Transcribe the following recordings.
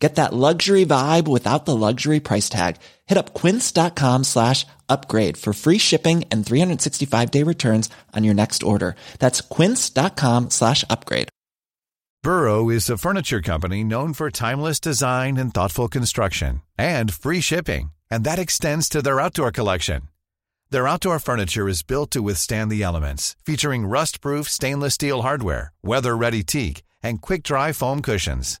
Get that luxury vibe without the luxury price tag. Hit up quince.com slash upgrade for free shipping and 365 day returns on your next order. That's quince.com slash upgrade. Burrow is a furniture company known for timeless design and thoughtful construction and free shipping. And that extends to their outdoor collection. Their outdoor furniture is built to withstand the elements, featuring rust-proof stainless steel hardware, weather-ready teak, and quick-dry foam cushions.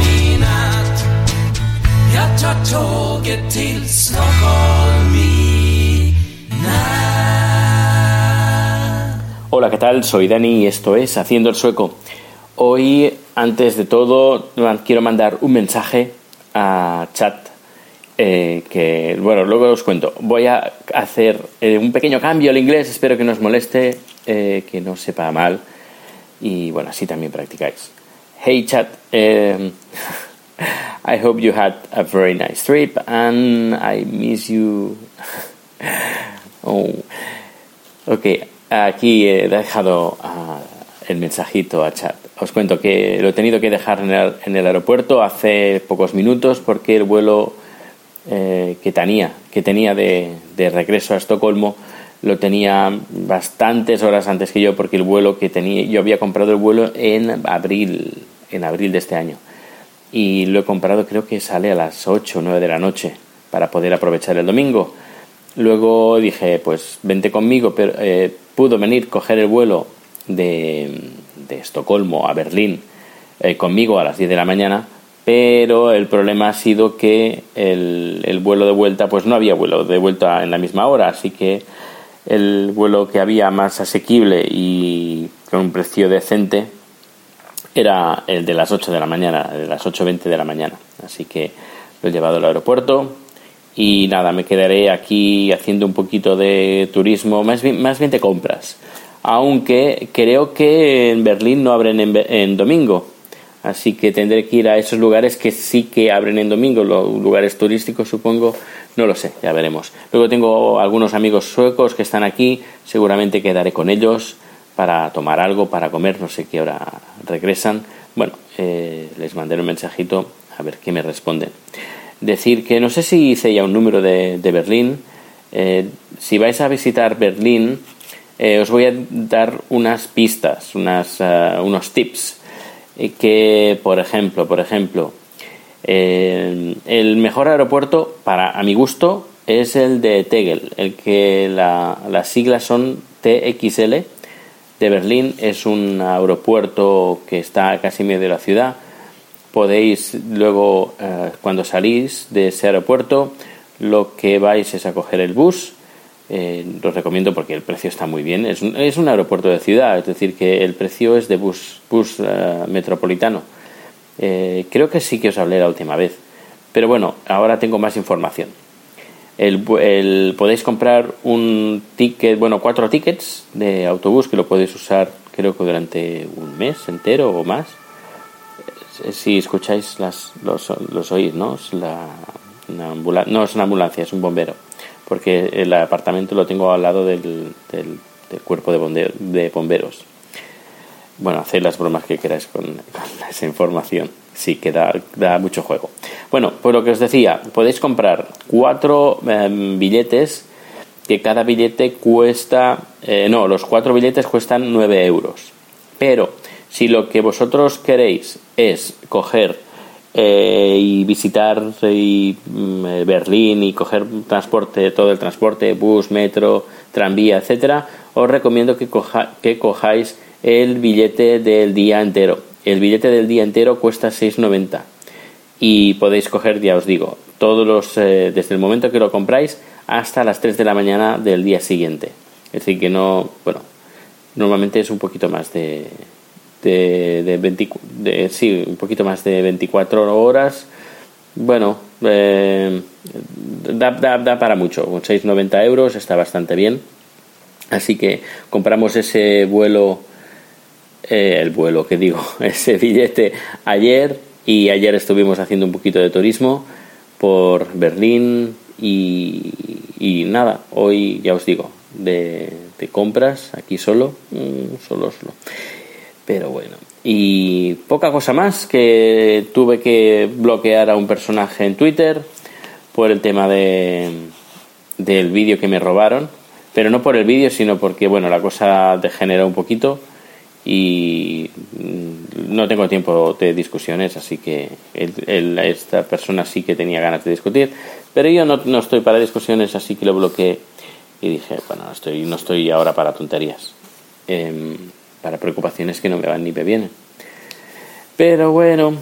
Hola, ¿qué tal? Soy Dani y esto es Haciendo el Sueco. Hoy, antes de todo, quiero mandar un mensaje a chat eh, que, bueno, luego os cuento. Voy a hacer eh, un pequeño cambio al inglés, espero que no os moleste, eh, que no sepa mal y, bueno, así también practicáis. Hey chat, I hope you had a very nice trip and I miss you. oh. Ok, aquí he dejado uh, el mensajito a chat. Os cuento que lo he tenido que dejar en el, en el aeropuerto hace pocos minutos porque el vuelo eh, que tenía, que tenía de, de, regreso a Estocolmo lo tenía bastantes horas antes que yo porque el vuelo que tenía, yo había comprado el vuelo en abril, en abril de este año y lo he comprado creo que sale a las 8 o 9 de la noche para poder aprovechar el domingo. Luego dije, pues vente conmigo, pero eh, pudo venir, coger el vuelo de, de Estocolmo a Berlín eh, conmigo a las 10 de la mañana, pero el problema ha sido que el, el, vuelo de vuelta, pues no había vuelo de vuelta en la misma hora, así que el vuelo que había más asequible y con un precio decente era el de las 8 de la mañana, de las 8.20 de la mañana. Así que lo he llevado al aeropuerto y nada, me quedaré aquí haciendo un poquito de turismo, más bien, más bien de compras. Aunque creo que en Berlín no abren en, en domingo, así que tendré que ir a esos lugares que sí que abren en domingo, los lugares turísticos supongo, no lo sé, ya veremos. Luego tengo algunos amigos suecos que están aquí, seguramente quedaré con ellos para tomar algo, para comer, no sé qué hora regresan. Bueno, eh, les mandaré un mensajito a ver qué me responden. Decir que no sé si hice ya un número de, de Berlín. Eh, si vais a visitar Berlín, eh, os voy a dar unas pistas, unas, uh, unos tips. Que, por ejemplo, por ejemplo, el mejor aeropuerto, para a mi gusto, es el de Tegel, el que la, las siglas son TXL de Berlín. Es un aeropuerto que está casi en medio de la ciudad. Podéis luego, eh, cuando salís de ese aeropuerto, lo que vais es a coger el bus. Eh, recomiendo porque el precio está muy bien. Es un, aeropuerto de ciudad, es decir, que el precio es de bus, bus uh, metropolitano. Eh, creo que sí que os hablé la última vez. Pero bueno, ahora tengo más información. El, el, podéis comprar un ticket, bueno, cuatro tickets de autobús que lo podéis usar creo que durante un mes entero o más. Si escucháis las, los, los oís, ¿no? Es la, una no es una ambulancia, es un bombero. Porque el apartamento lo tengo al lado del, del, cuerpo de, de bomberos. Bueno, haced las bromas que queráis con, con esa información. Sí, que da, da, mucho juego. Bueno, pues lo que os decía, podéis comprar cuatro eh, billetes que cada billete cuesta, eh, no, los cuatro billetes cuestan 9 euros. Pero si lo que vosotros queréis es coger eh, y visitar mm, Berlín y coger transporte, todo el transporte, bus, metro, tranvía, etcétera, os recomiendo que, coja, que cojáis el billete del día entero. El billete del día entero cuesta 6,90 y podéis coger, ya os digo, todos los eh, desde el momento que lo compráis hasta las 3 de la mañana del día siguiente. Es decir, que no, bueno, normalmente es un poquito más de de, de, sí, un poquito más de 24 horas. Bueno, eh, da, da, da, para mucho. Con 6,90 euros está bastante bien. Así que compramos ese vuelo, eh, el vuelo que digo, ese billete ayer y ayer estuvimos haciendo un poquito de turismo por Berlín y, nada, hoy ya os digo, de, compras aquí solo, mm, solo, solo. Pero bueno, y poca cosa más que tuve que bloquear a un personaje en Twitter por el tema de del vídeo que me robaron pero no por el vídeo, sino porque, bueno, la cosa degeneró un poquito y no tengo tiempo de discusiones, así que esta persona sí que tenía ganas de discutir, pero yo no, no, estoy para discusiones, así que lo bloqueé y dije, bueno, no estoy, no estoy ahora para tonterías, eh, para preocupaciones que no me van ni me vienen. Pero bueno,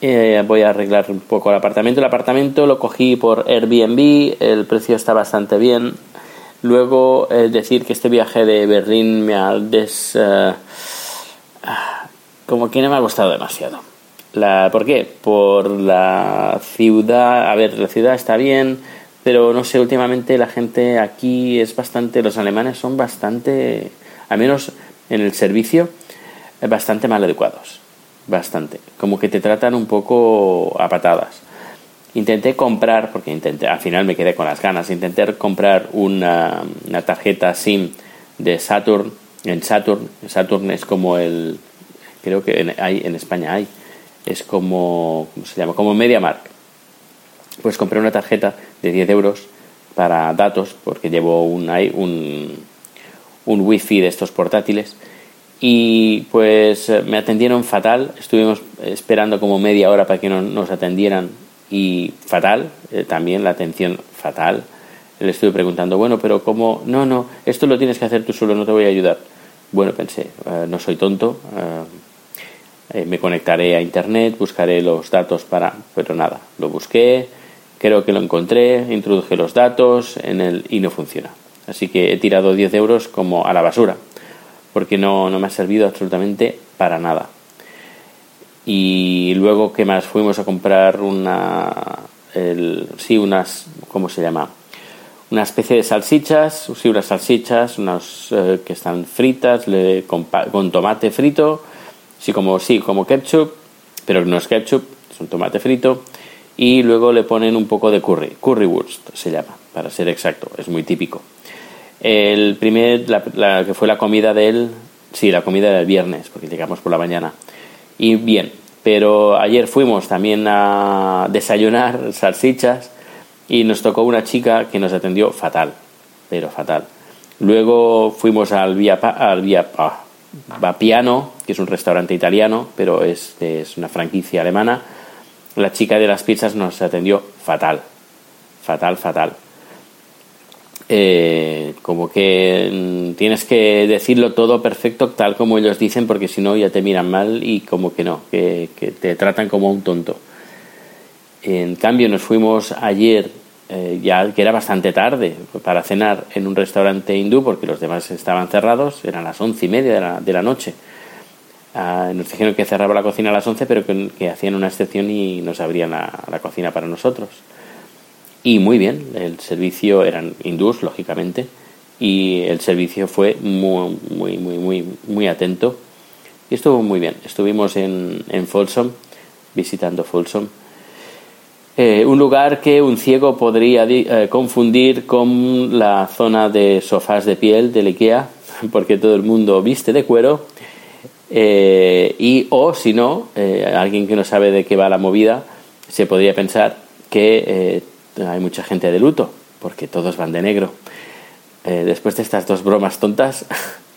eh, voy a arreglar un poco el apartamento. El apartamento lo cogí por Airbnb, el precio está bastante bien, Luego, eh, decir que este viaje de Berlín me ha des. Uh, como que no me ha gustado demasiado. La, ¿Por qué? Por la ciudad. A ver, la ciudad está bien, pero no sé, últimamente la gente aquí es bastante. Los alemanes son bastante. Al menos en el servicio, bastante mal educados. Bastante. Como que te tratan un poco a patadas. Intenté comprar, porque intenté, al final me quedé con las ganas, intenté comprar una, una tarjeta SIM de Saturn. En Saturn, Saturn es como el, creo que en, hay, en España hay, es como, ¿cómo se llama? Como MediaMark. Pues compré una tarjeta de 10 euros para datos, porque llevo un, un, un wifi de estos portátiles. Y pues me atendieron fatal, estuvimos esperando como media hora para que nos atendieran y fatal, eh, también la atención fatal. Le estuve preguntando, bueno, pero ¿cómo? No, no, esto lo tienes que hacer tú solo, no te voy a ayudar. Bueno, pensé, uh, no soy tonto, uh, me conectaré a internet, buscaré los datos para... Pero nada, lo busqué, creo que lo encontré, introduje los datos en el, y no funciona. Así que he tirado 10 euros como a la basura, porque no, no me ha servido absolutamente para nada. Y luego que más fuimos a comprar una el, sí unas cómo se llama una especie de salsichas sí unas salsichas unas eh, que están fritas con, tomate frito sí como sí como ketchup pero no es ketchup es un tomate frito. Y luego le ponen un poco de curry currywurst se llama para ser exacto es muy típico. El primer la, que fue la comida del sí la comida del viernes porque llegamos por la mañana. Y bien, pero ayer fuimos también a desayunar salsichas y nos tocó una chica que nos atendió fatal, pero fatal. Luego fuimos al Via, al Via Vapiano, que es un restaurante italiano, pero es, es una franquicia alemana. La chica de las pizzas nos atendió fatal, fatal, fatal. Eh, como que mm, tienes que decirlo todo perfecto tal como ellos dicen porque si no ya te miran mal y como que no, que, que te tratan como un tonto. En cambio nos fuimos ayer, eh, ya que era bastante tarde, para cenar en un restaurante hindú porque los demás estaban cerrados, eran las once y media de la, noche. Uh, nos dijeron que cerraba la cocina a las once pero que, que hacían una excepción y nos abrían la, la cocina para nosotros y muy bien, el servicio eran hindús, lógicamente, y el servicio fue muy, muy, muy, muy, muy atento y estuvo muy bien. Estuvimos en, en Folsom, visitando Folsom, eh, un lugar que un ciego podría eh, confundir con la zona de sofás de piel del IKEA, porque todo el mundo viste de cuero, eh, y o si no, alguien que no sabe de qué va la movida, se podría pensar que hay mucha gente de luto, porque todos van de negro. Después de estas dos bromas tontas,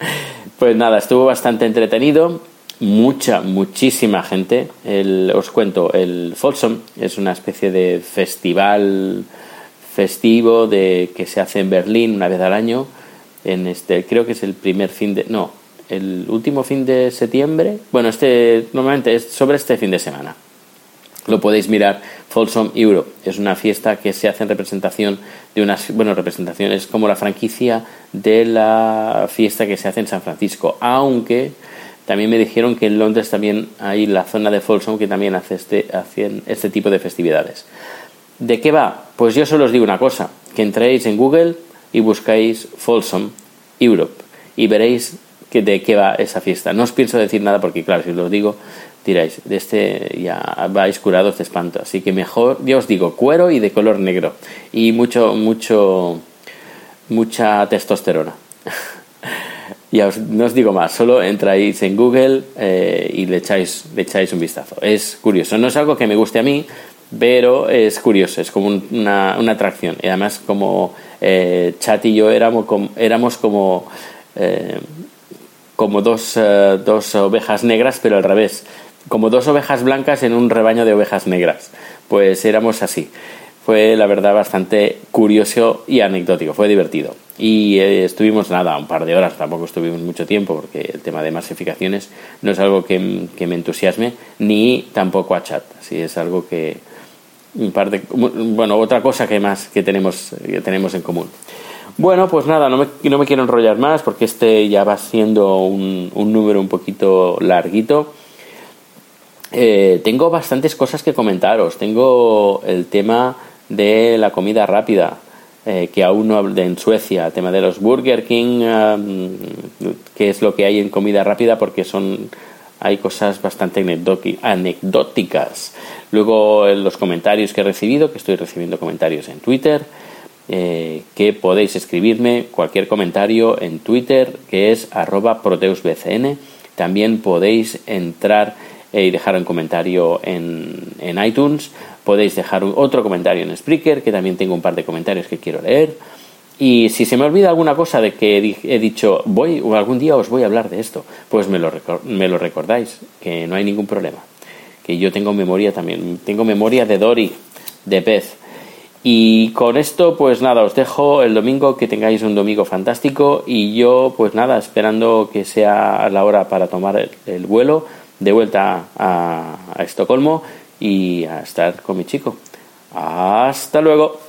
pues nada, estuvo bastante entretenido. Mucha, muchísima gente. El, os cuento, el Folsom es una especie de festival festivo de, que se hace en Berlín una vez al año. En este, creo que es el primer fin de. No, el último fin de septiembre. Bueno, este normalmente es sobre este fin de semana. Lo podéis mirar, Folsom Europe. Es una fiesta que se hace en representación de unas, bueno, representaciones como la franquicia de la fiesta que se hace en San Francisco. Aunque también me dijeron que en Londres también hay la zona de Folsom que también hace este, este tipo de festividades. ¿De qué va? Pues yo solo os digo una cosa, que entréis en Google y buscáis Folsom Europe y veréis que de qué va esa fiesta. No os pienso decir nada porque, claro, si os lo digo, diréis, de este ya vais curados de espanto. Así que mejor, yo os digo, cuero y de color negro. Y mucho, mucho, mucha testosterona. ya os, no os digo más, solo entráis en Google eh, y le echáis, le echáis un vistazo. Es curioso, no es algo que me guste a mí, pero es curioso, es como una, una atracción. Y además, como eh, Chat y yo éramos como, éramos como, eh, como dos, eh, dos ovejas negras, pero al revés, como dos ovejas blancas en un rebaño de ovejas negras. Pues éramos así. Fue la verdad bastante curioso y anecdótico, fue divertido. Y eh, estuvimos nada, un par de horas, tampoco estuvimos mucho tiempo porque el tema de masificaciones no es algo que, que me entusiasme, ni tampoco a chat. Así es algo que, un par de, bueno, otra cosa que más que tenemos, que tenemos en común. Bueno, pues nada, no me, no me quiero enrollar más porque este ya va siendo un, un número un poquito larguito. Eh, tengo bastantes cosas que comentaros. Tengo el tema de la comida rápida, eh, que aún no en Suecia, tema de los Burger King, um, que es lo que hay en comida rápida, porque son hay cosas bastante anecdóticas. Luego en los comentarios que he recibido, que estoy recibiendo comentarios en Twitter, eh, que podéis escribirme cualquier comentario en Twitter, que es arroba proteusbcn. También podéis entrar y dejar un comentario en, en iTunes. Podéis dejar otro comentario en Spreaker, que también tengo un par de comentarios que quiero leer. Y si se me olvida alguna cosa de que he dicho, voy o algún día os voy a hablar de esto, pues me lo, me lo recordáis, que no hay ningún problema. Que yo tengo memoria también, tengo memoria de Dory, de pez. Y con esto, pues nada, os dejo el domingo, que tengáis un domingo fantástico y yo, pues nada, esperando que sea la hora para tomar el, vuelo de vuelta a, a Estocolmo y a estar con mi chico. Hasta luego.